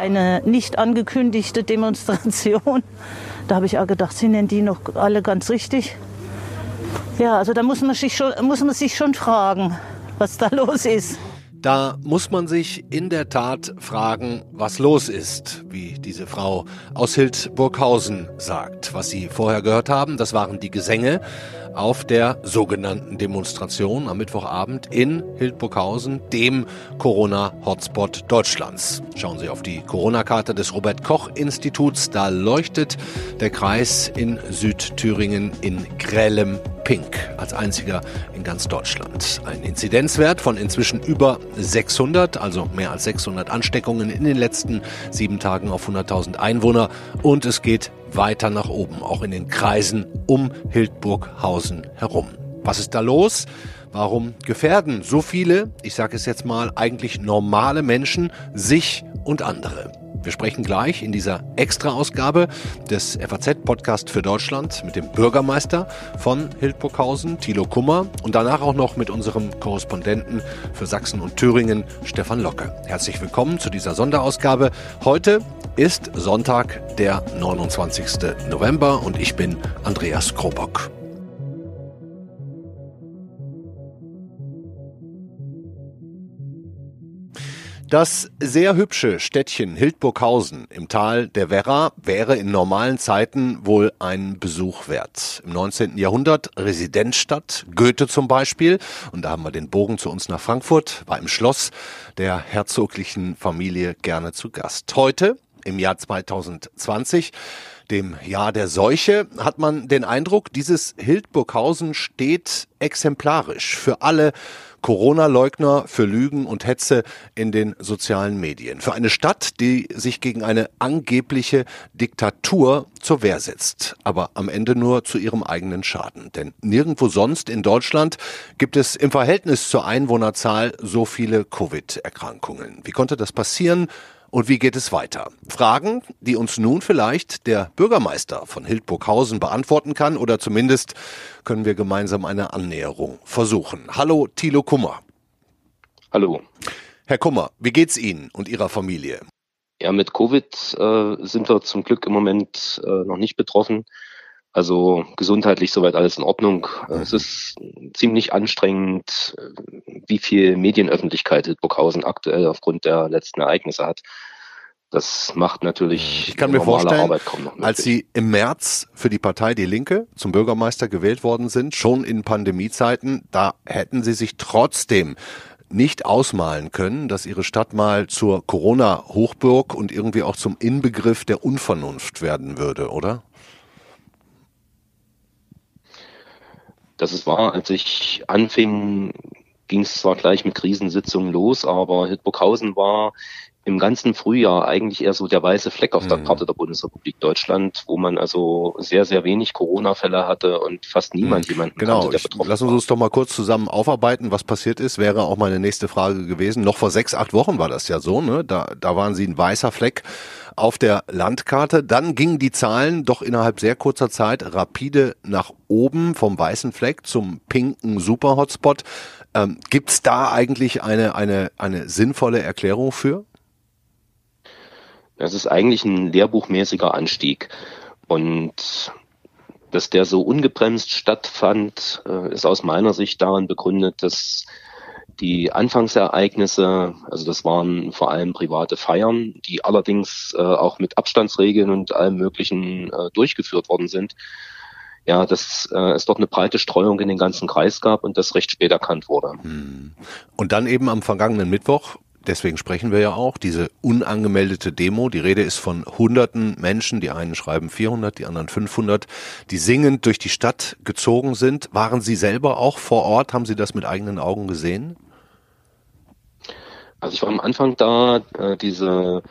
eine nicht angekündigte Demonstration. Da habe ich auch gedacht, sind denn die noch alle ganz richtig? Ja, also da muss man sich schon, muss man sich schon fragen, was da los ist. Da muss man sich in der Tat fragen, was los ist, wie diese Frau aus Hildburghausen sagt. Was Sie vorher gehört haben, das waren die Gesänge auf der sogenannten Demonstration am Mittwochabend in Hildburghausen, dem Corona-Hotspot Deutschlands. Schauen Sie auf die Corona-Karte des Robert-Koch-Instituts. Da leuchtet der Kreis in Südthüringen in grellem Pink als einziger in ganz Deutschland. Ein Inzidenzwert von inzwischen über 600, also mehr als 600 Ansteckungen in den letzten sieben Tagen auf 100.000 Einwohner. Und es geht weiter nach oben, auch in den Kreisen um Hildburghausen herum. Was ist da los? Warum gefährden so viele, ich sage es jetzt mal, eigentlich normale Menschen sich und andere? Wir sprechen gleich in dieser Extra-Ausgabe des FAZ-Podcast für Deutschland mit dem Bürgermeister von Hildburghausen, Thilo Kummer, und danach auch noch mit unserem Korrespondenten für Sachsen und Thüringen, Stefan Locke. Herzlich willkommen zu dieser Sonderausgabe. Heute ist Sonntag, der 29. November, und ich bin Andreas Krobock. Das sehr hübsche Städtchen Hildburghausen im Tal der Werra wäre in normalen Zeiten wohl ein Besuch wert. Im 19. Jahrhundert Residenzstadt, Goethe zum Beispiel, und da haben wir den Bogen zu uns nach Frankfurt, war im Schloss der herzoglichen Familie gerne zu Gast. Heute, im Jahr 2020, dem Jahr der Seuche, hat man den Eindruck, dieses Hildburghausen steht exemplarisch für alle Corona-Leugner für Lügen und Hetze in den sozialen Medien. Für eine Stadt, die sich gegen eine angebliche Diktatur zur Wehr setzt, aber am Ende nur zu ihrem eigenen Schaden. Denn nirgendwo sonst in Deutschland gibt es im Verhältnis zur Einwohnerzahl so viele Covid-Erkrankungen. Wie konnte das passieren? Und wie geht es weiter? Fragen, die uns nun vielleicht der Bürgermeister von Hildburghausen beantworten kann oder zumindest können wir gemeinsam eine Annäherung versuchen. Hallo Thilo Kummer. Hallo. Herr Kummer, wie geht's Ihnen und Ihrer Familie? Ja, mit Covid äh, sind wir zum Glück im Moment äh, noch nicht betroffen. Also gesundheitlich soweit alles in Ordnung. Es ist ziemlich anstrengend, wie viel Medienöffentlichkeit Hildburghausen aktuell aufgrund der letzten Ereignisse hat. Das macht natürlich ich kann mir vorstellen, als Sie im März für die Partei Die Linke zum Bürgermeister gewählt worden sind, schon in Pandemiezeiten, da hätten Sie sich trotzdem nicht ausmalen können, dass Ihre Stadt mal zur Corona-Hochburg und irgendwie auch zum Inbegriff der Unvernunft werden würde, oder? Dass es war, als ich anfing, ging es zwar gleich mit Krisensitzungen los, aber Hildburghausen war im ganzen Frühjahr eigentlich eher so der weiße Fleck auf der mhm. Karte der Bundesrepublik Deutschland, wo man also sehr, sehr wenig Corona-Fälle hatte und fast niemand mhm. jemanden genau. kannte, der betroffen Lassen Sie uns doch mal kurz zusammen aufarbeiten, was passiert ist, wäre auch meine nächste Frage gewesen. Noch vor sechs, acht Wochen war das ja so, ne? Da, da waren Sie ein weißer Fleck auf der Landkarte. Dann gingen die Zahlen doch innerhalb sehr kurzer Zeit rapide nach oben vom weißen Fleck zum pinken Super-Hotspot. Ähm, Gibt es da eigentlich eine, eine, eine sinnvolle Erklärung für? Das ist eigentlich ein lehrbuchmäßiger Anstieg. Und dass der so ungebremst stattfand, äh, ist aus meiner Sicht daran begründet, dass die Anfangsereignisse, also das waren vor allem private Feiern, die allerdings äh, auch mit Abstandsregeln und allem Möglichen äh, durchgeführt worden sind. Ja, dass äh, es dort eine breite Streuung in den ganzen Kreis gab und das recht spät erkannt wurde. Hm. Und dann eben am vergangenen Mittwoch deswegen sprechen wir ja auch, diese unangemeldete Demo, die Rede ist von hunderten Menschen, die einen schreiben 400, die anderen 500, die singend durch die Stadt gezogen sind. Waren Sie selber auch vor Ort? Haben Sie das mit eigenen Augen gesehen? Also ich war am Anfang da, äh, diese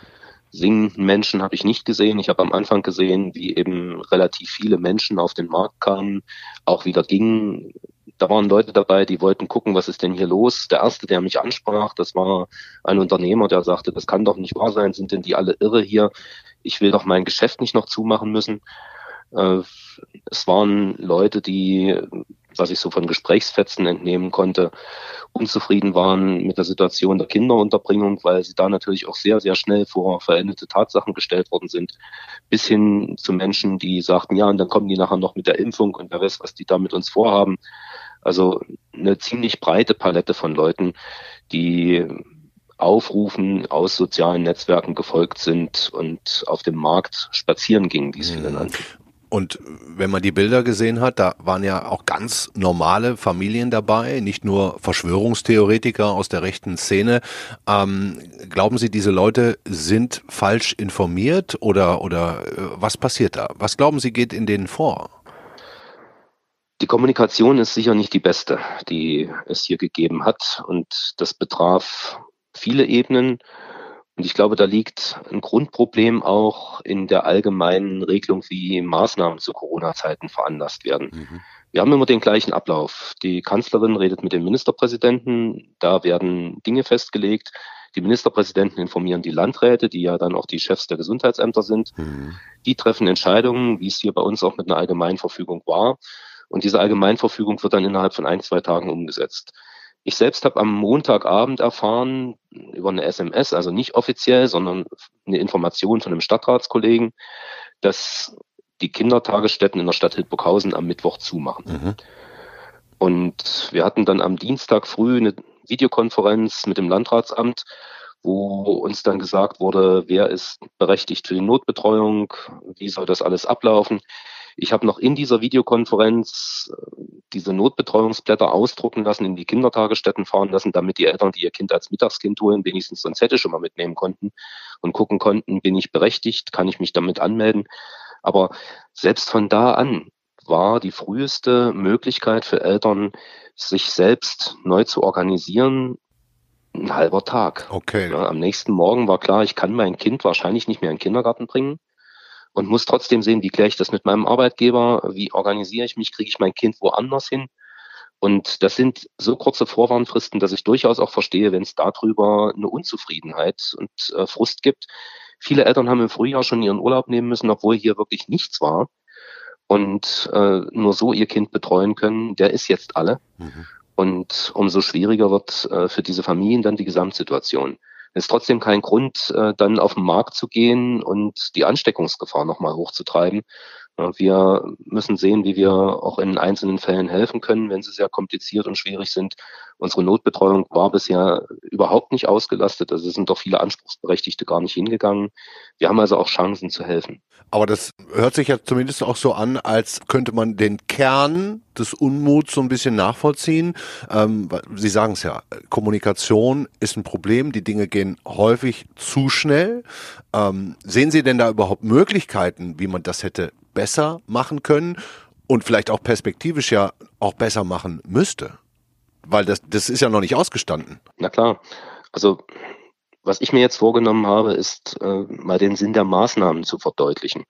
singenden Menschen habe ich nicht gesehen. Ich habe am Anfang gesehen, wie eben relativ viele Menschen auf den Markt kamen, auch wieder gingen. Da waren Leute dabei, die wollten gucken, was ist denn hier los. Der erste, der mich ansprach, das war ein Unternehmer, der sagte, das kann doch nicht wahr sein, sind denn die alle irre hier? Ich will doch mein Geschäft nicht noch zumachen müssen. Äh, es waren Leute, die was ich so von Gesprächsfetzen entnehmen konnte, unzufrieden waren mit der Situation der Kinderunterbringung, weil sie da natürlich auch sehr, sehr schnell vor veränderte Tatsachen gestellt worden sind, bis hin zu Menschen, die sagten, ja, und dann kommen die nachher noch mit der Impfung und wer weiß, was die da mit uns vorhaben. Also eine ziemlich breite Palette von Leuten, die Aufrufen aus sozialen Netzwerken gefolgt sind und auf dem Markt spazieren gingen, wie es viele mhm. nannten. Und wenn man die Bilder gesehen hat, da waren ja auch ganz normale Familien dabei, nicht nur Verschwörungstheoretiker aus der rechten Szene. Ähm, glauben Sie, diese Leute sind falsch informiert oder, oder äh, was passiert da? Was glauben Sie geht in denen vor? Die Kommunikation ist sicher nicht die beste, die es hier gegeben hat. Und das betraf viele Ebenen. Und ich glaube, da liegt ein Grundproblem auch in der allgemeinen Regelung, wie Maßnahmen zu Corona-Zeiten veranlasst werden. Mhm. Wir haben immer den gleichen Ablauf. Die Kanzlerin redet mit dem Ministerpräsidenten, da werden Dinge festgelegt. Die Ministerpräsidenten informieren die Landräte, die ja dann auch die Chefs der Gesundheitsämter sind. Mhm. Die treffen Entscheidungen, wie es hier bei uns auch mit einer Allgemeinverfügung war. Und diese Allgemeinverfügung wird dann innerhalb von ein, zwei Tagen umgesetzt. Ich selbst habe am Montagabend erfahren, über eine SMS, also nicht offiziell, sondern eine Information von einem Stadtratskollegen, dass die Kindertagesstätten in der Stadt Hildburghausen am Mittwoch zumachen. Mhm. Und wir hatten dann am Dienstag früh eine Videokonferenz mit dem Landratsamt, wo uns dann gesagt wurde, wer ist berechtigt für die Notbetreuung, wie soll das alles ablaufen. Ich habe noch in dieser Videokonferenz äh, diese Notbetreuungsblätter ausdrucken lassen, in die Kindertagesstätten fahren lassen, damit die Eltern, die ihr Kind als Mittagskind holen, wenigstens so ein Zettel schon mal mitnehmen konnten und gucken konnten, bin ich berechtigt, kann ich mich damit anmelden. Aber selbst von da an war die früheste Möglichkeit für Eltern, sich selbst neu zu organisieren, ein halber Tag. Okay. Ja, am nächsten Morgen war klar, ich kann mein Kind wahrscheinlich nicht mehr in den Kindergarten bringen und muss trotzdem sehen, wie kläre ich das mit meinem Arbeitgeber, wie organisiere ich mich, kriege ich mein Kind woanders hin. Und das sind so kurze Vorwarnfristen, dass ich durchaus auch verstehe, wenn es darüber eine Unzufriedenheit und äh, Frust gibt. Viele Eltern haben im Frühjahr schon ihren Urlaub nehmen müssen, obwohl hier wirklich nichts war und äh, nur so ihr Kind betreuen können. Der ist jetzt alle. Mhm. Und umso schwieriger wird äh, für diese Familien dann die Gesamtsituation ist trotzdem kein Grund, äh, dann auf den Markt zu gehen und die Ansteckungsgefahr nochmal hochzutreiben. Wir müssen sehen, wie wir auch in einzelnen Fällen helfen können, wenn sie sehr kompliziert und schwierig sind. Unsere Notbetreuung war bisher überhaupt nicht ausgelastet. Also sind doch viele Anspruchsberechtigte gar nicht hingegangen. Wir haben also auch Chancen zu helfen. Aber das hört sich ja zumindest auch so an, als könnte man den Kern des Unmuts so ein bisschen nachvollziehen. Ähm, Sie sagen es ja, Kommunikation ist ein Problem. Die Dinge gehen häufig zu schnell. Ähm, sehen Sie denn da überhaupt Möglichkeiten, wie man das hätte besser machen können und vielleicht auch perspektivisch ja auch besser machen müsste? Weil das, das ist ja noch nicht ausgestanden. Na klar. Also was ich mir jetzt vorgenommen habe, ist äh, mal den Sinn der Maßnahmen zu verdeutlichen.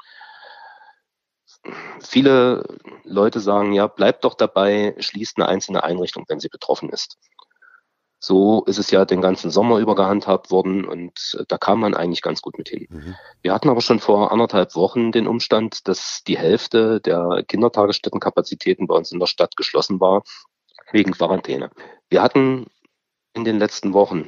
Viele Leute sagen, ja, bleibt doch dabei, schließt eine einzelne Einrichtung, wenn sie betroffen ist. So ist es ja den ganzen Sommer über gehandhabt worden und äh, da kam man eigentlich ganz gut mit hin. Mhm. Wir hatten aber schon vor anderthalb Wochen den Umstand, dass die Hälfte der Kindertagesstättenkapazitäten bei uns in der Stadt geschlossen war wegen Quarantäne. Wir hatten in den letzten Wochen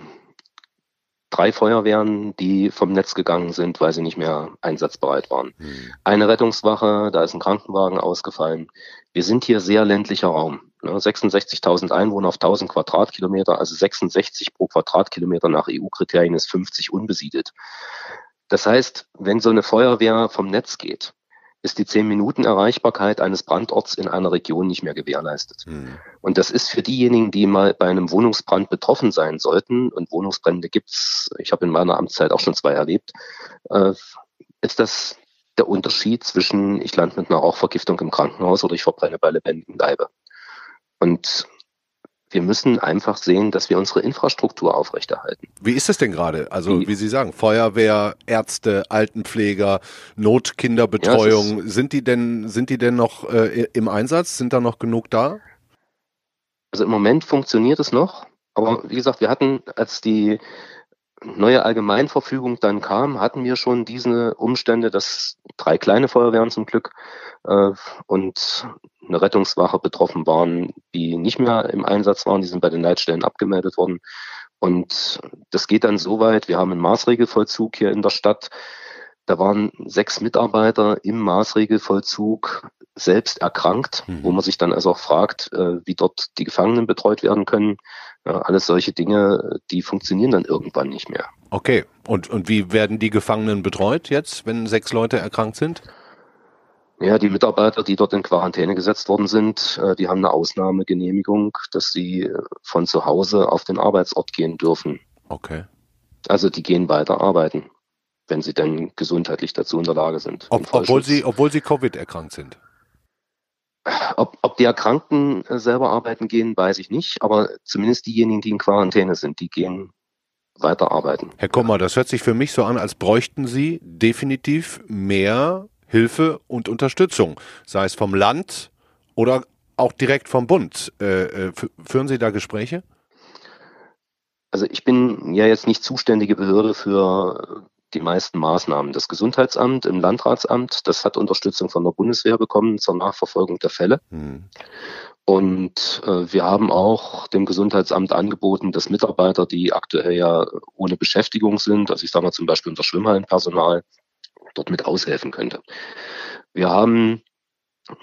drei Feuerwehren, die vom Netz gegangen sind, weil sie nicht mehr einsatzbereit waren. Mhm. Eine Rettungswache, da ist ein Krankenwagen ausgefallen. Wir sind hier sehr ländlicher Raum. 66.000 ne? Einwohner auf 1000 Quadratkilometer, also 66 pro Quadratkilometer nach EU-Kriterien ist 50 unbesiedelt. Das heißt, wenn so eine Feuerwehr vom Netz geht, ist die 10-Minuten-Erreichbarkeit eines Brandorts in einer Region nicht mehr gewährleistet. Mhm. Und das ist für diejenigen, die mal bei einem Wohnungsbrand betroffen sein sollten, und Wohnungsbrände gibt's, ich habe in meiner Amtszeit auch schon zwei erlebt, äh, ist das der Unterschied zwischen, ich lande mit einer Rauchvergiftung im Krankenhaus oder ich verbrenne bei lebendigem Leibe. Und wir müssen einfach sehen, dass wir unsere Infrastruktur aufrechterhalten. Wie ist es denn gerade? Also wie, wie Sie sagen, Feuerwehr, Ärzte, Altenpfleger, Notkinderbetreuung, ja, sind die denn sind die denn noch äh, im Einsatz? Sind da noch genug da? Also im Moment funktioniert es noch, aber wie gesagt, wir hatten, als die neue Allgemeinverfügung dann kam, hatten wir schon diese Umstände, dass drei kleine Feuerwehren zum Glück äh, und eine Rettungswache betroffen waren, die nicht mehr im Einsatz waren. Die sind bei den Leitstellen abgemeldet worden. Und das geht dann so weit. Wir haben einen Maßregelvollzug hier in der Stadt. Da waren sechs Mitarbeiter im Maßregelvollzug selbst erkrankt, mhm. wo man sich dann also auch fragt, äh, wie dort die Gefangenen betreut werden können. Alles solche Dinge, die funktionieren dann irgendwann nicht mehr. Okay. Und, und wie werden die Gefangenen betreut jetzt, wenn sechs Leute erkrankt sind? Ja, die Mitarbeiter, die dort in Quarantäne gesetzt worden sind, äh, die haben eine Ausnahmegenehmigung, dass sie äh, von zu Hause auf den Arbeitsort gehen dürfen. Okay. Also die gehen weiter arbeiten, wenn sie denn gesundheitlich dazu in der Lage sind. Ob, obwohl sie, obwohl sie Covid erkrankt sind. Ob, ob die Erkrankten äh, selber arbeiten gehen, weiß ich nicht, aber zumindest diejenigen, die in Quarantäne sind, die gehen weiter arbeiten. Herr Kommer, das hört sich für mich so an, als bräuchten Sie definitiv mehr Hilfe und Unterstützung, sei es vom Land oder auch direkt vom Bund. Äh, äh führen Sie da Gespräche? Also ich bin ja jetzt nicht zuständige Behörde für die meisten Maßnahmen. Das Gesundheitsamt im Landratsamt, das hat Unterstützung von der Bundeswehr bekommen zur Nachverfolgung der Fälle. Hm. Und äh, wir haben auch dem Gesundheitsamt angeboten, dass Mitarbeiter, die aktuell ja ohne Beschäftigung sind, also ich sage mal zum Beispiel unser Schwimmhallenpersonal, dort mit aushelfen könnte. Wir haben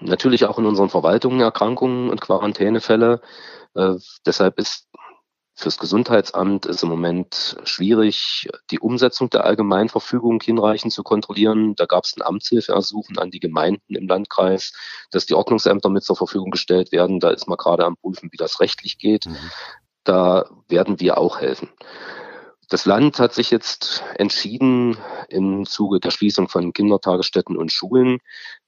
natürlich auch in unseren Verwaltungen Erkrankungen und Quarantänefälle. Äh, deshalb ist fürs Gesundheitsamt ist im Moment schwierig, die Umsetzung der Allgemeinverfügung hinreichend zu kontrollieren. Da gab es ein Amtshilfeersuchen an die Gemeinden im Landkreis, dass die Ordnungsämter mit zur Verfügung gestellt werden. Da ist man gerade am Prüfen, wie das rechtlich geht. Mhm. Da werden wir auch helfen. Das Land hat sich jetzt entschieden, im Zuge der Schließung von Kindertagesstätten und Schulen,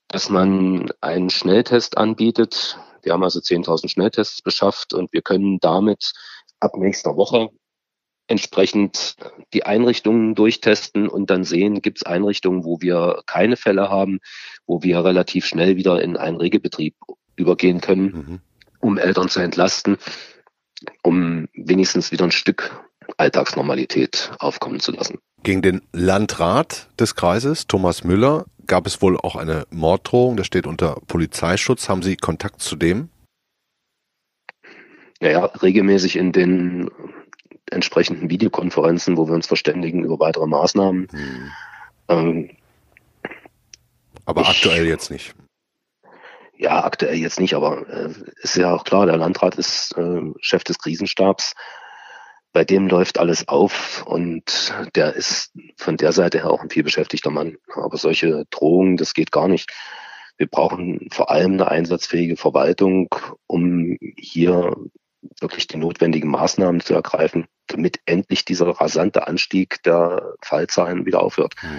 dass man einen Schnelltest anbietet. Wir haben also 10.000 Schnelltests beschafft und wir können damit ab nächster Woche entsprechend die Einrichtungen durchtesten und dann sehen, gibt es Einrichtungen, wo wir keine Fälle haben, wo wir relativ schnell wieder in einen Regelbetrieb übergehen können, mhm. um Eltern zu entlasten, um wenigstens wieder ein Stück Alltagsnormalität aufkommen zu lassen. Gegen den Landrat des Kreises, Thomas Müller, gab es wohl auch eine Morddrohung. Der steht unter Polizeischutz. Haben Sie Kontakt zu dem? Naja, regelmäßig in den entsprechenden Videokonferenzen, wo wir uns verständigen über weitere Maßnahmen. Hm. Ähm, aber ich, aktuell jetzt nicht. Ja, aktuell jetzt nicht, aber äh, ist ja auch klar, der Landrat ist äh, Chef des Krisenstabs bei dem läuft alles auf und der ist von der Seite her auch ein viel beschäftigter Mann. Aber solche Drohungen, das geht gar nicht. Wir brauchen vor allem eine einsatzfähige Verwaltung, um hier wirklich die notwendigen Maßnahmen zu ergreifen, damit endlich dieser rasante Anstieg der Fallzahlen wieder aufhört. Hm.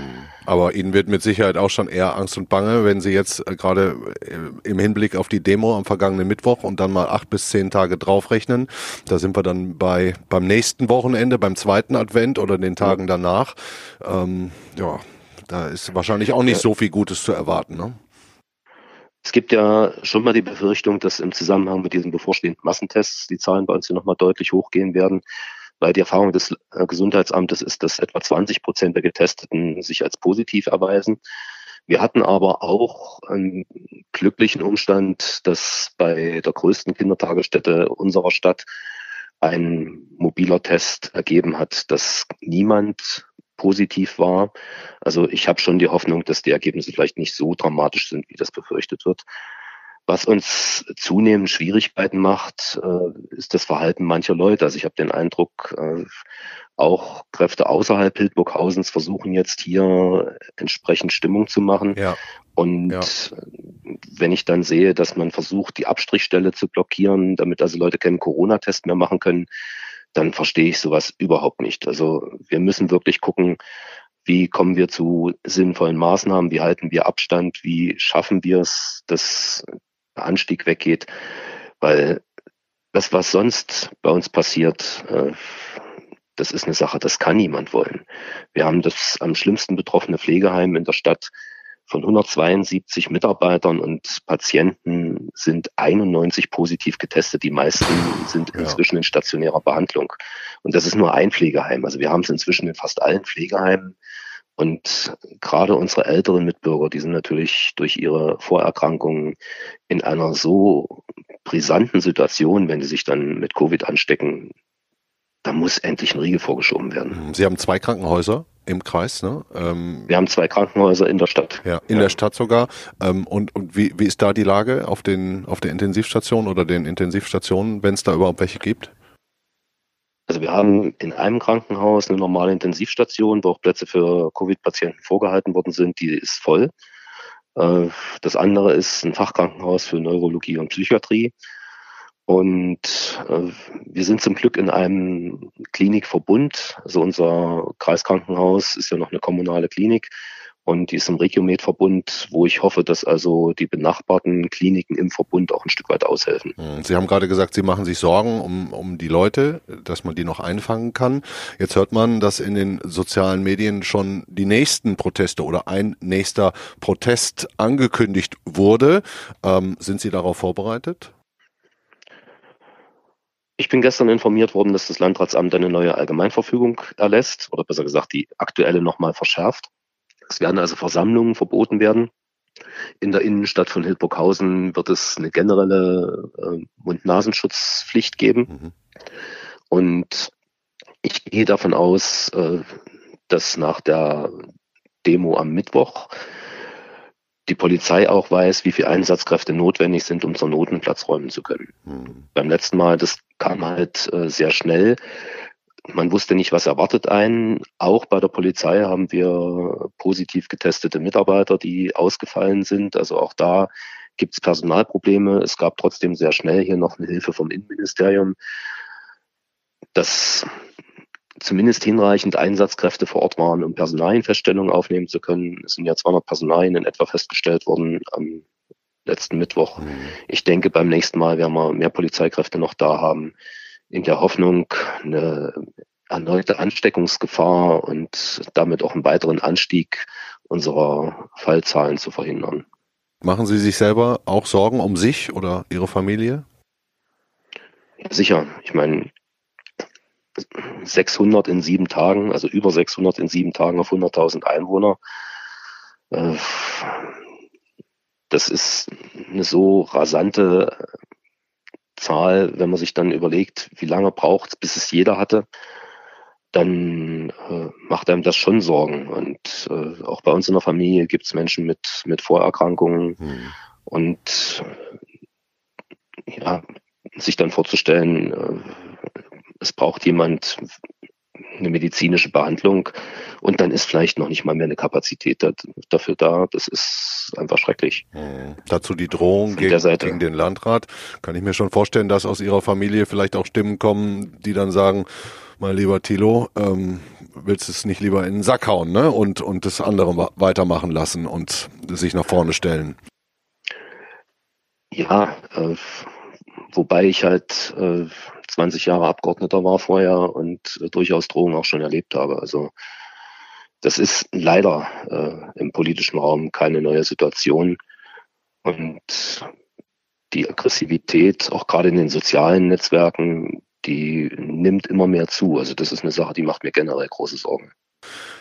Aber Ihnen wird mit Sicherheit auch schon eher Angst und Bange, wenn Sie jetzt äh, gerade äh, im Hinblick auf die Demo am vergangenen Mittwoch und dann mal acht bis zehn Tage draufrechnen. Da sind wir dann bei beim nächsten Wochenende, beim zweiten Advent oder den Tagen danach. Ähm, ja, da ist wahrscheinlich auch nicht so viel Gutes zu erwarten. Ne? Es gibt ja schon mal die Befürchtung, dass im Zusammenhang mit diesen bevorstehenden Massentests die Zahlen bei uns hier nochmal deutlich hochgehen werden, weil die Erfahrung des äh, Gesundheitsamtes ist, dass etwa 20 Prozent der Getesteten sich als positiv erweisen. Wir hatten aber auch einen glücklichen Umstand, dass bei der größten Kindertagesstätte unserer Stadt ein mobiler Test ergeben hat, dass niemand positiv war. Also ich habe schon die Hoffnung, dass die Ergebnisse vielleicht nicht so dramatisch sind, wie das befürchtet wird. Was uns zunehmend Schwierigkeiten macht, äh, ist das Verhalten mancher Leute. Also ich habe den Eindruck, äh, auch Kräfte außerhalb Hildburghausens versuchen jetzt hier entsprechend Stimmung zu machen. Ja. Und ja. wenn ich dann sehe, dass man versucht, die Abstrichstelle zu blockieren, damit also Leute keinen Corona-Test mehr machen können, dann verstehe ich sowas überhaupt nicht. Also wir müssen wirklich gucken, wie kommen wir zu sinnvollen Maßnahmen, wie halten wir Abstand, wie schaffen wir es, dass der Anstieg weggeht, weil das, was sonst bei uns passiert, äh, das ist eine Sache, das kann niemand wollen. Wir haben das am schlimmsten betroffene Pflegeheim in der Stadt von 172 Mitarbeitern und Patienten sind 91 positiv getestet. Die meisten sind inzwischen ja. in stationärer Behandlung. Und das ist nur ein Pflegeheim. Also wir haben es inzwischen in fast allen Pflegeheimen. Und gerade unsere älteren Mitbürger, die sind natürlich durch ihre Vorerkrankungen in einer so brisanten Situation, wenn sie sich dann mit Covid anstecken, da muss endlich ein Riegel vorgeschoben werden. Sie haben zwei Krankenhäuser im Kreis, ne? Ähm, Wir haben zwei Krankenhäuser in der Stadt. Ja, in ja. der Stadt sogar. Ähm, und und wie, wie ist da die Lage auf den auf der Intensivstation oder den Intensivstationen, wenn es da überhaupt welche gibt? Also wir haben in einem Krankenhaus eine normale Intensivstation, wo auch Plätze für Covid-Patienten vorgehalten worden sind. Die ist voll. Äh, das andere ist ein Fachkrankenhaus für Neurologie und Psychiatrie. Und äh, wir sind zum Glück in einem Klinikverbund. Also unser Kreiskrankenhaus ist ja noch eine kommunale Klinik und die ist im Regiomed-Verbund, wo ich hoffe, dass also die benachbarten Kliniken im Verbund auch ein Stück weit aushelfen. Sie haben gerade gesagt, Sie machen sich Sorgen um, um die Leute, dass man die noch einfangen kann. Jetzt hört man, dass in den sozialen Medien schon die nächsten Proteste oder ein nächster Protest angekündigt wurde. Ähm, sind Sie darauf vorbereitet? Ich bin gestern informiert worden, dass das Landratsamt eine neue Allgemeinverfügung erlässt, oder besser gesagt die aktuelle nochmal verschärft. Es werden also Versammlungen verboten werden. In der Innenstadt von Hildburghausen wird es eine generelle äh, Mund-Nasenschutzpflicht geben. Mhm. Und ich gehe davon aus, äh, dass nach der Demo am Mittwoch die Polizei auch weiß, wie viele Einsatzkräfte notwendig sind, um zur Not einen Platz räumen zu können. Mhm. Beim letzten Mal, das kam halt äh, sehr schnell. Man wusste nicht, was erwartet einen. Auch bei der Polizei haben wir positiv getestete Mitarbeiter, die ausgefallen sind. Also auch da gibt es Personalprobleme. Es gab trotzdem sehr schnell hier noch eine Hilfe vom Innenministerium. Das zumindest hinreichend Einsatzkräfte vor Ort waren, um Personalienfeststellungen aufnehmen zu können. Es sind ja 200 Personalien in etwa festgestellt worden am letzten Mittwoch. Mhm. Ich denke, beim nächsten Mal werden wir mehr Polizeikräfte noch da haben, in der Hoffnung, eine erneute Ansteckungsgefahr und damit auch einen weiteren Anstieg unserer Fallzahlen zu verhindern. Machen Sie sich selber auch Sorgen um sich oder Ihre Familie? Ja, sicher. Ich meine, 600 in sieben Tagen, also über 600 in sieben Tagen auf 100.000 Einwohner. Äh, das ist eine so rasante Zahl, wenn man sich dann überlegt, wie lange braucht es, bis es jeder hatte, dann äh, macht einem das schon Sorgen. Und äh, auch bei uns in der Familie gibt es Menschen mit, mit Vorerkrankungen. Mhm. Und ja, sich dann vorzustellen, äh, es braucht jemand eine medizinische Behandlung und dann ist vielleicht noch nicht mal mehr eine Kapazität dafür da. Das ist einfach schrecklich. Mhm. Dazu die Drohung gegen, gegen, den Landrat. Kann ich mir schon vorstellen, dass aus Ihrer Familie vielleicht auch Stimmen kommen, die dann sagen, mein lieber Thilo, ähm, willst du es nicht lieber in den Sack hauen ne? und, und das andere weitermachen lassen und sich nach vorne stellen? Ja, äh, wobei ich halt äh, 20 Jahre Abgeordneter war vorher und äh, durchaus Drohungen auch schon erlebt habe. Also das ist leider äh, im politischen Raum keine neue Situation. Und die Aggressivität, auch gerade in den sozialen Netzwerken, die nimmt immer mehr zu. Also das ist eine Sache, die macht mir generell große Sorgen.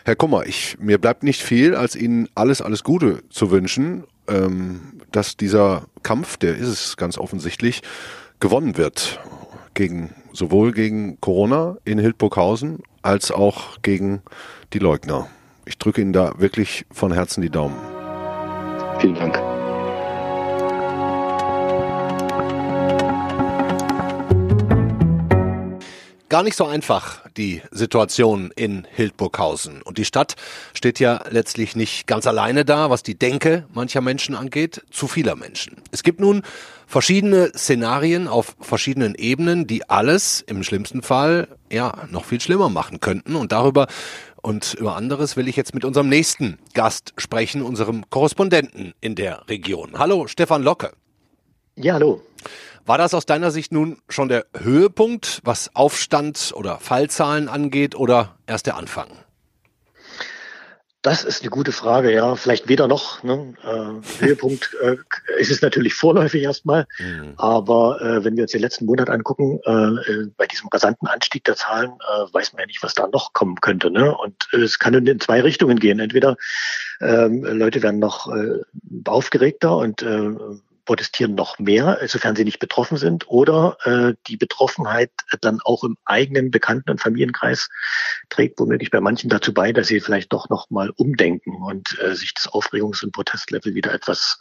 Herr Kummer, ich, mir bleibt nicht viel, als Ihnen alles, alles Gute zu wünschen, ähm, dass dieser Kampf, der ist es ganz offensichtlich, gewonnen wird gegen sowohl gegen Corona in Hildburghausen als auch gegen die Leugner. Ich drücke Ihnen da wirklich von Herzen die Daumen. Vielen Dank. Gar nicht so einfach, die Situation in Hildburghausen. Und die Stadt steht ja letztlich nicht ganz alleine da, was die Denke mancher Menschen angeht, zu vieler Menschen. Es gibt nun verschiedene Szenarien auf verschiedenen Ebenen, die alles im schlimmsten Fall ja noch viel schlimmer machen könnten. Und darüber und über anderes will ich jetzt mit unserem nächsten Gast sprechen, unserem Korrespondenten in der Region. Hallo, Stefan Locke. Ja, hallo. War das aus deiner Sicht nun schon der Höhepunkt, was Aufstand oder Fallzahlen angeht, oder erst der Anfang? Das ist eine gute Frage, ja. Vielleicht weder noch. Ne? Äh, Höhepunkt äh, ist es natürlich vorläufig erstmal. Mhm. Aber äh, wenn wir uns den letzten Monat angucken, äh, äh, bei diesem rasanten Anstieg der Zahlen, äh, weiß man ja nicht, was da noch kommen könnte. Ne? Und äh, es kann in zwei Richtungen gehen. Entweder ähm, Leute werden noch äh, aufgeregter und äh, protestieren noch mehr, sofern sie nicht betroffen sind, oder äh, die Betroffenheit dann auch im eigenen Bekannten- und Familienkreis trägt womöglich bei manchen dazu bei, dass sie vielleicht doch noch mal umdenken und äh, sich das Aufregungs- und Protestlevel wieder etwas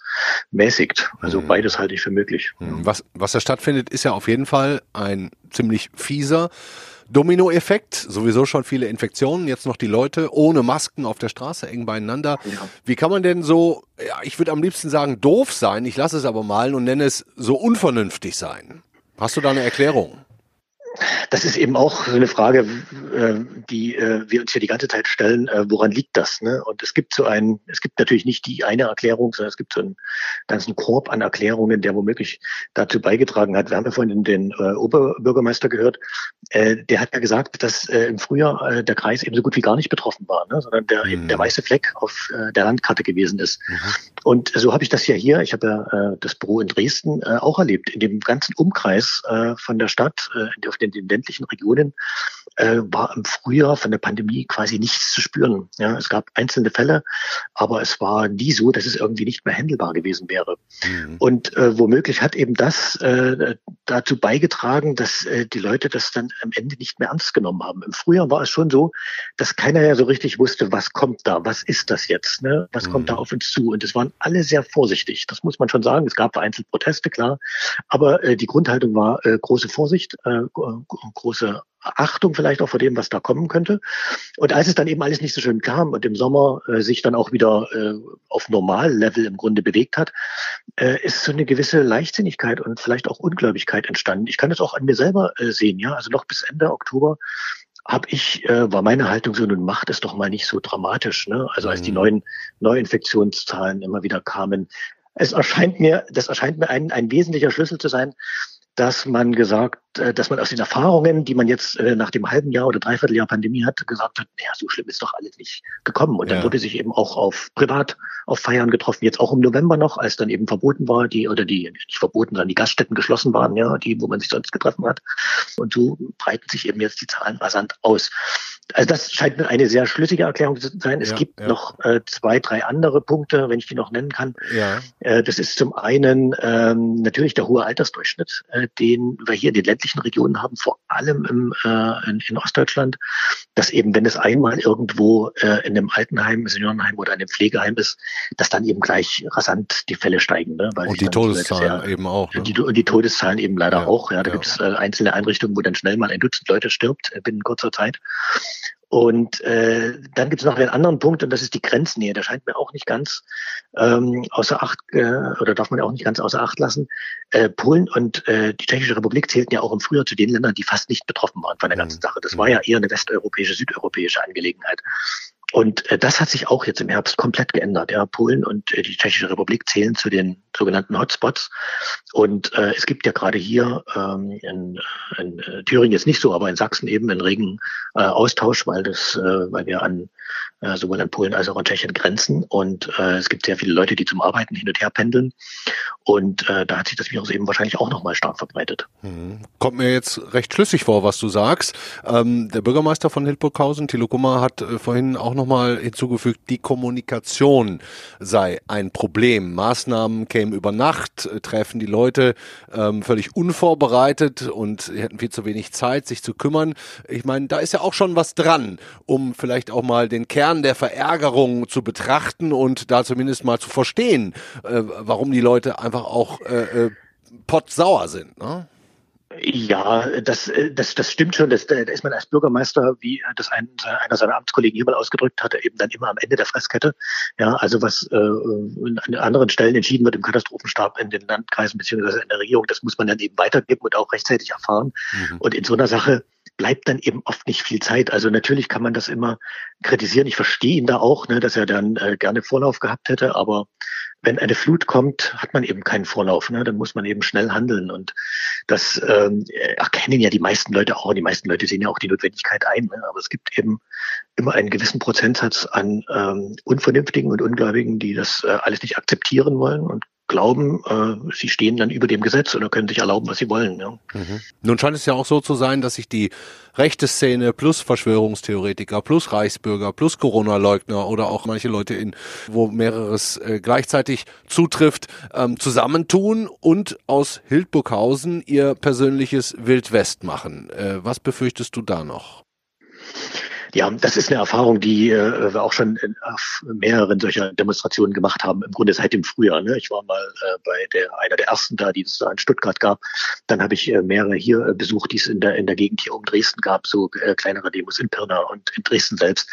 mäßigt. Also mhm. beides halte ich für möglich. Mhm. Was, was da stattfindet, ist ja auf jeden Fall ein ziemlich fieser Dominoeffekt, sowieso schon viele Infektionen, jetzt noch die Leute ohne Masken auf der Straße eng beieinander. Ja. Wie kann man denn so, ja, ich würde am liebsten sagen, doof sein, ich lasse es aber mal und nenne es so unvernünftig sein? Hast du da eine Erklärung? Das ist eben auch so eine Frage, äh, die äh, wir uns hier die ganze Zeit stellen, äh, woran liegt das? Ne? Und es gibt so ein, es gibt natürlich nicht die eine Erklärung, sondern es gibt so einen ganzen Korb an Erklärungen, der womöglich dazu beigetragen hat. Wir haben ja vorhin den Oberbürgermeister gehört, der hat ja gesagt, dass im Frühjahr der Kreis eben so gut wie gar nicht betroffen war, ne? sondern der mhm. eben der weiße Fleck auf der Landkarte gewesen ist. Mhm. Und so habe ich das ja hier, ich habe ja das Büro in Dresden auch erlebt, in dem ganzen Umkreis von der Stadt, auf den, den ländlichen Regionen äh, war im Frühjahr von der Pandemie quasi nichts zu spüren. Ja, es gab einzelne Fälle, aber es war nie so, dass es irgendwie nicht mehr handelbar gewesen wäre. Mhm. Und äh, womöglich hat eben das äh, dazu beigetragen, dass äh, die Leute das dann am Ende nicht mehr ernst genommen haben. Im Frühjahr war es schon so, dass keiner ja so richtig wusste, was kommt da, was ist das jetzt, ne? was mhm. kommt da auf uns zu. Und es waren alle sehr vorsichtig. Das muss man schon sagen. Es gab vereinzelt Proteste, klar, aber äh, die Grundhaltung war äh, große Vorsicht, äh, große Achtung vielleicht auch vor dem, was da kommen könnte. Und als es dann eben alles nicht so schön kam und im Sommer äh, sich dann auch wieder äh, auf Normallevel im Grunde bewegt hat, äh, ist so eine gewisse Leichtsinnigkeit und vielleicht auch Ungläubigkeit entstanden. Ich kann das auch an mir selber äh, sehen, ja. Also noch bis Ende Oktober habe ich, äh, war meine Haltung so, nun macht es doch mal nicht so dramatisch. Ne? Also als die mhm. neuen Neuinfektionszahlen immer wieder kamen, es erscheint mir, das erscheint mir ein, ein wesentlicher Schlüssel zu sein, dass man gesagt, äh, dass man aus den Erfahrungen, die man jetzt äh, nach dem halben Jahr oder Dreivierteljahr Pandemie hat, gesagt hat, naja, so schlimm ist doch alles nicht gekommen. Und dann ja. wurde sich eben auch auf privat auf Feiern getroffen, jetzt auch im November noch, als dann eben verboten war, die oder die nicht verboten, sondern die Gaststätten geschlossen waren, ja, die, wo man sich sonst getroffen hat. Und so breiten sich eben jetzt die Zahlen rasant aus. Also das scheint mir eine sehr schlüssige Erklärung zu sein. Es ja, gibt ja. noch äh, zwei, drei andere Punkte, wenn ich die noch nennen kann. Ja. Äh, das ist zum einen ähm, natürlich der hohe Altersdurchschnitt, äh, den wir hier in den ländlichen Regionen haben, vor allem im, äh, in, in Ostdeutschland, dass eben, wenn es einmal irgendwo äh, in einem Altenheim, Seniorenheim oder einem Pflegeheim ist, dass dann eben gleich rasant die Fälle steigen. Ne? Weil und die Todeszahlen eben auch. Ne? Die, und die Todeszahlen eben leider ja, auch. Ja, da gibt es äh, einzelne Einrichtungen, wo dann schnell mal ein Dutzend Leute stirbt äh, binnen kurzer Zeit. Und äh, dann gibt es noch einen anderen Punkt und das ist die Grenznähe. Der scheint mir auch nicht ganz ähm, außer Acht äh, oder darf man ja auch nicht ganz außer Acht lassen. Äh, Polen und äh, die Tschechische Republik zählten ja auch im Frühjahr zu den Ländern, die fast nicht betroffen waren von der ganzen mhm. Sache. Das war mhm. ja eher eine westeuropäische, südeuropäische Angelegenheit. Und äh, das hat sich auch jetzt im Herbst komplett geändert. Ja, Polen und äh, die Tschechische Republik zählen zu den sogenannten Hotspots. Und äh, es gibt ja gerade hier ähm, in, in äh, Thüringen jetzt nicht so, aber in Sachsen eben einen regen äh, Austausch, weil das, äh, weil wir an äh, sowohl an Polen als auch an Tschechien grenzen. Und äh, es gibt sehr viele Leute, die zum Arbeiten hin und her pendeln. Und äh, da hat sich das Virus eben wahrscheinlich auch nochmal stark verbreitet. Mhm. Kommt mir jetzt recht schlüssig vor, was du sagst. Ähm, der Bürgermeister von Hildburghausen, Thilo Kummer, hat äh, vorhin auch nochmal hinzugefügt, die Kommunikation sei ein Problem. Maßnahmen kämen über Nacht, äh, treffen die Leute ähm, völlig unvorbereitet und hätten viel zu wenig Zeit, sich zu kümmern. Ich meine, da ist ja auch schon was dran, um vielleicht auch mal den Kern der Verärgerung zu betrachten und da zumindest mal zu verstehen, äh, warum die Leute einfach auch äh, äh, pottsauer sind. Ne? Ja, das, äh, das, das stimmt schon. Das, da ist man als Bürgermeister, wie das ein, einer seiner Amtskollegen hier mal ausgedrückt hatte, eben dann immer am Ende der Fresskette. Ja, also was äh, an anderen Stellen entschieden wird im Katastrophenstab in den Landkreisen beziehungsweise in der Regierung, das muss man dann eben weitergeben und auch rechtzeitig erfahren. Mhm. Und in so einer Sache bleibt dann eben oft nicht viel Zeit. Also natürlich kann man das immer kritisieren. Ich verstehe ihn da auch, ne, dass er dann äh, gerne Vorlauf gehabt hätte, aber wenn eine Flut kommt, hat man eben keinen Vorlauf. Ne? Dann muss man eben schnell handeln. Und das ähm, erkennen ja die meisten Leute auch. Die meisten Leute sehen ja auch die Notwendigkeit ein. Ne? Aber es gibt eben immer einen gewissen Prozentsatz an ähm, Unvernünftigen und Ungläubigen, die das äh, alles nicht akzeptieren wollen und glauben, äh, sie stehen dann über dem Gesetz oder können sich erlauben, was sie wollen. Ja. Mhm. Nun scheint es ja auch so zu sein, dass sich die rechte Szene plus Verschwörungstheoretiker plus Reichsbürger plus Corona-Leugner oder auch manche Leute in, wo mehreres äh, gleichzeitig zutrifft, ähm, zusammentun und aus Hildburghausen ihr persönliches Wildwest machen. Äh, was befürchtest du da noch? Ja, das ist eine Erfahrung, die äh, wir auch schon in, auf mehreren solcher Demonstrationen gemacht haben, im Grunde seit dem Frühjahr. Ne? Ich war mal äh, bei der einer der ersten da, die es da in Stuttgart gab. Dann habe ich äh, mehrere hier äh, besucht, die es in der, in der Gegend hier um Dresden gab, so äh, kleinere Demos in Pirna und in Dresden selbst.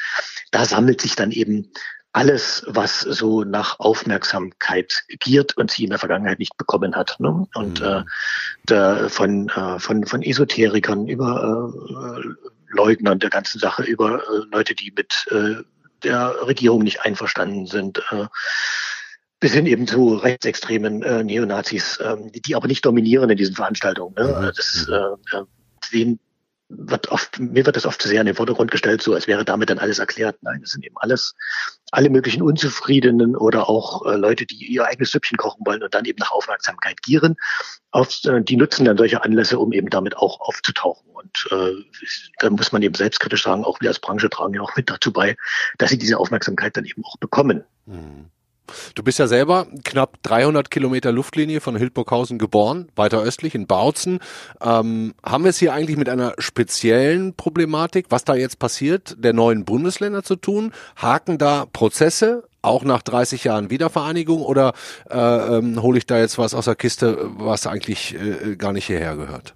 Da sammelt sich dann eben alles, was so nach Aufmerksamkeit giert und sie in der Vergangenheit nicht bekommen hat. Ne? Und mhm. äh, da von, äh, von, von Esoterikern über äh, Leugnern der ganzen Sache, über äh, Leute, die mit äh, der Regierung nicht einverstanden sind, äh, bis hin eben zu rechtsextremen äh, Neonazis, äh, die, die aber nicht dominieren in diesen Veranstaltungen. Ne? Mhm. Das, äh, sehen wird oft, mir wird das oft zu sehr in den Vordergrund gestellt, so als wäre damit dann alles erklärt. Nein, das sind eben alles, alle möglichen Unzufriedenen oder auch äh, Leute, die ihr eigenes Süppchen kochen wollen und dann eben nach Aufmerksamkeit gieren. Auf, äh, die nutzen dann solche Anlässe, um eben damit auch aufzutauchen. Und äh, da muss man eben selbstkritisch sagen, auch wir als Branche tragen ja auch mit dazu bei, dass sie diese Aufmerksamkeit dann eben auch bekommen. Mhm. Du bist ja selber knapp 300 Kilometer Luftlinie von Hildburghausen geboren, weiter östlich in Bautzen. Ähm, haben wir es hier eigentlich mit einer speziellen Problematik, was da jetzt passiert, der neuen Bundesländer zu tun? Haken da Prozesse auch nach 30 Jahren Wiedervereinigung oder äh, ähm, hole ich da jetzt was aus der Kiste, was eigentlich äh, gar nicht hierher gehört?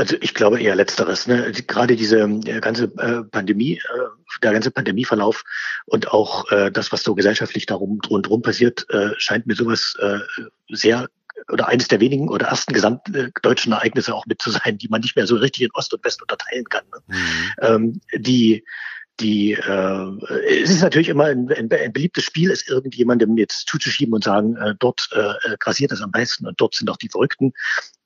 Also ich glaube eher letzteres. Ne? Gerade diese äh, ganze äh, Pandemie, äh, der ganze Pandemieverlauf und auch das, was so gesellschaftlich darum rundherum passiert, scheint mir sowas sehr oder eines der wenigen oder ersten gesamtdeutschen Ereignisse auch mit zu sein, die man nicht mehr so richtig in Ost und West unterteilen kann. Ne? Mhm. Ähm, die die äh, es ist natürlich immer ein, ein, ein beliebtes Spiel, es irgendjemandem jetzt zuzuschieben und sagen, äh, dort äh, grassiert es am besten und dort sind auch die Verrückten.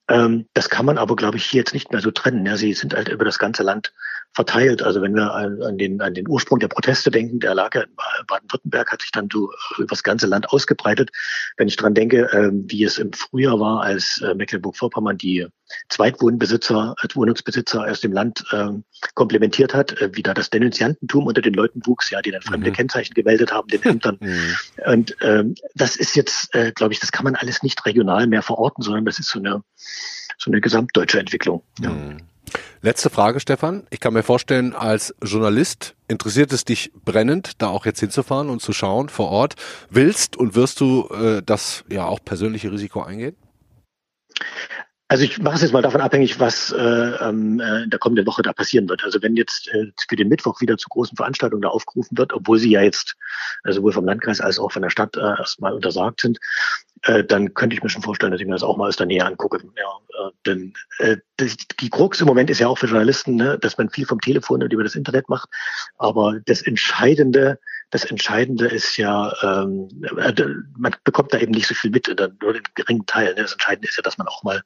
Ähm, das kann man aber, glaube ich, hier jetzt nicht mehr so trennen. Sie sind halt über das ganze Land verteilt. Also wenn wir an den, an den Ursprung der Proteste denken, der lag ja in Baden-Württemberg, hat sich dann so über das ganze Land ausgebreitet. Wenn ich dran denke, ähm, wie es im Frühjahr war, als äh, Mecklenburg-Vorpommern die Zweitwohnbesitzer, als Wohnungsbesitzer aus dem Land ähm, komplementiert hat, äh, wie da das Denunziantentum unter den Leuten wuchs, ja, die dann fremde mhm. Kennzeichen gemeldet haben, den Ämtern. Mhm. Und ähm, das ist jetzt, äh, glaube ich, das kann man alles nicht regional mehr verorten, sondern das ist so eine so eine gesamtdeutsche Entwicklung. Ja. Mhm. Letzte Frage, Stefan. Ich kann mir vorstellen, als Journalist interessiert es dich brennend, da auch jetzt hinzufahren und zu schauen vor Ort. Willst und wirst du äh, das ja auch persönliche Risiko eingehen? Also ich mache es jetzt mal davon abhängig, was äh, ähm, äh, in der kommenden Woche da passieren wird. Also wenn jetzt äh, für den Mittwoch wieder zu großen Veranstaltungen da aufgerufen wird, obwohl sie ja jetzt äh, sowohl vom Landkreis als auch von der Stadt äh, erstmal untersagt sind, äh, dann könnte ich mir schon vorstellen, dass ich mir das auch mal aus der Nähe angucke. Ja, äh, denn äh, das, die Krux im Moment ist ja auch für Journalisten, ne, dass man viel vom Telefon und über das Internet macht. Aber das Entscheidende das Entscheidende ist ja, ähm, äh, man bekommt da eben nicht so viel mit, nur den geringen Teil. Ne? Das Entscheidende ist ja, dass man auch mal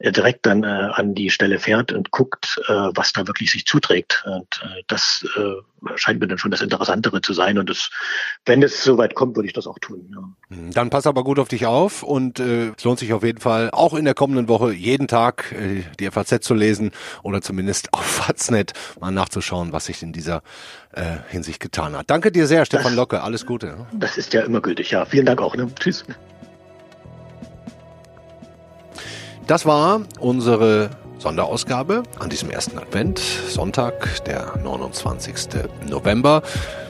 direkt dann äh, an die Stelle fährt und guckt, äh, was da wirklich sich zuträgt. Und äh, das äh, scheint mir dann schon das Interessantere zu sein. Und das, wenn es soweit kommt, würde ich das auch tun. Ja. Hm, dann pass aber gut auf dich auf und äh, es lohnt sich auf jeden Fall auch in der kommenden Woche jeden Tag äh, die FAZ zu lesen oder zumindest auf Faznet mal nachzuschauen, was sich in dieser äh, Hinsicht getan hat. Danke dir sehr, Stefan das, Locke. Alles Gute. Das ist ja immer gültig. Ja, vielen Dank auch. Ne? Tschüss. Das war unsere Sonderausgabe an diesem ersten Advent, Sonntag, der 29. November.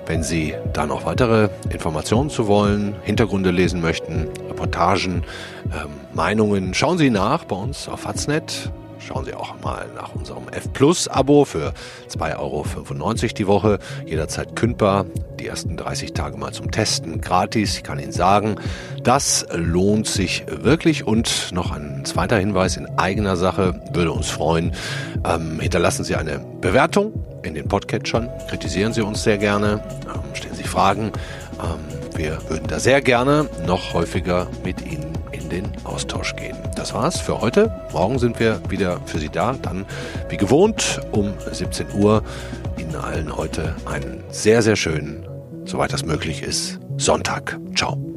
Wenn Sie da noch weitere Informationen zu wollen, Hintergründe lesen möchten, Reportagen, ähm, Meinungen, schauen Sie nach bei uns auf Faznet. Schauen Sie auch mal nach unserem F Plus Abo für 2,95 Euro die Woche. Jederzeit kündbar. Die ersten 30 Tage mal zum Testen gratis. Ich kann Ihnen sagen, das lohnt sich wirklich. Und noch ein zweiter Hinweis in eigener Sache würde uns freuen. Ähm, hinterlassen Sie eine Bewertung in den Podcatchern. Kritisieren Sie uns sehr gerne. Ähm, stellen Sie Fragen. Ähm, wir würden da sehr gerne noch häufiger mit Ihnen den Austausch gehen. Das war's für heute. Morgen sind wir wieder für Sie da. Dann wie gewohnt um 17 Uhr. Ihnen allen heute einen sehr, sehr schönen, soweit das möglich ist, Sonntag. Ciao.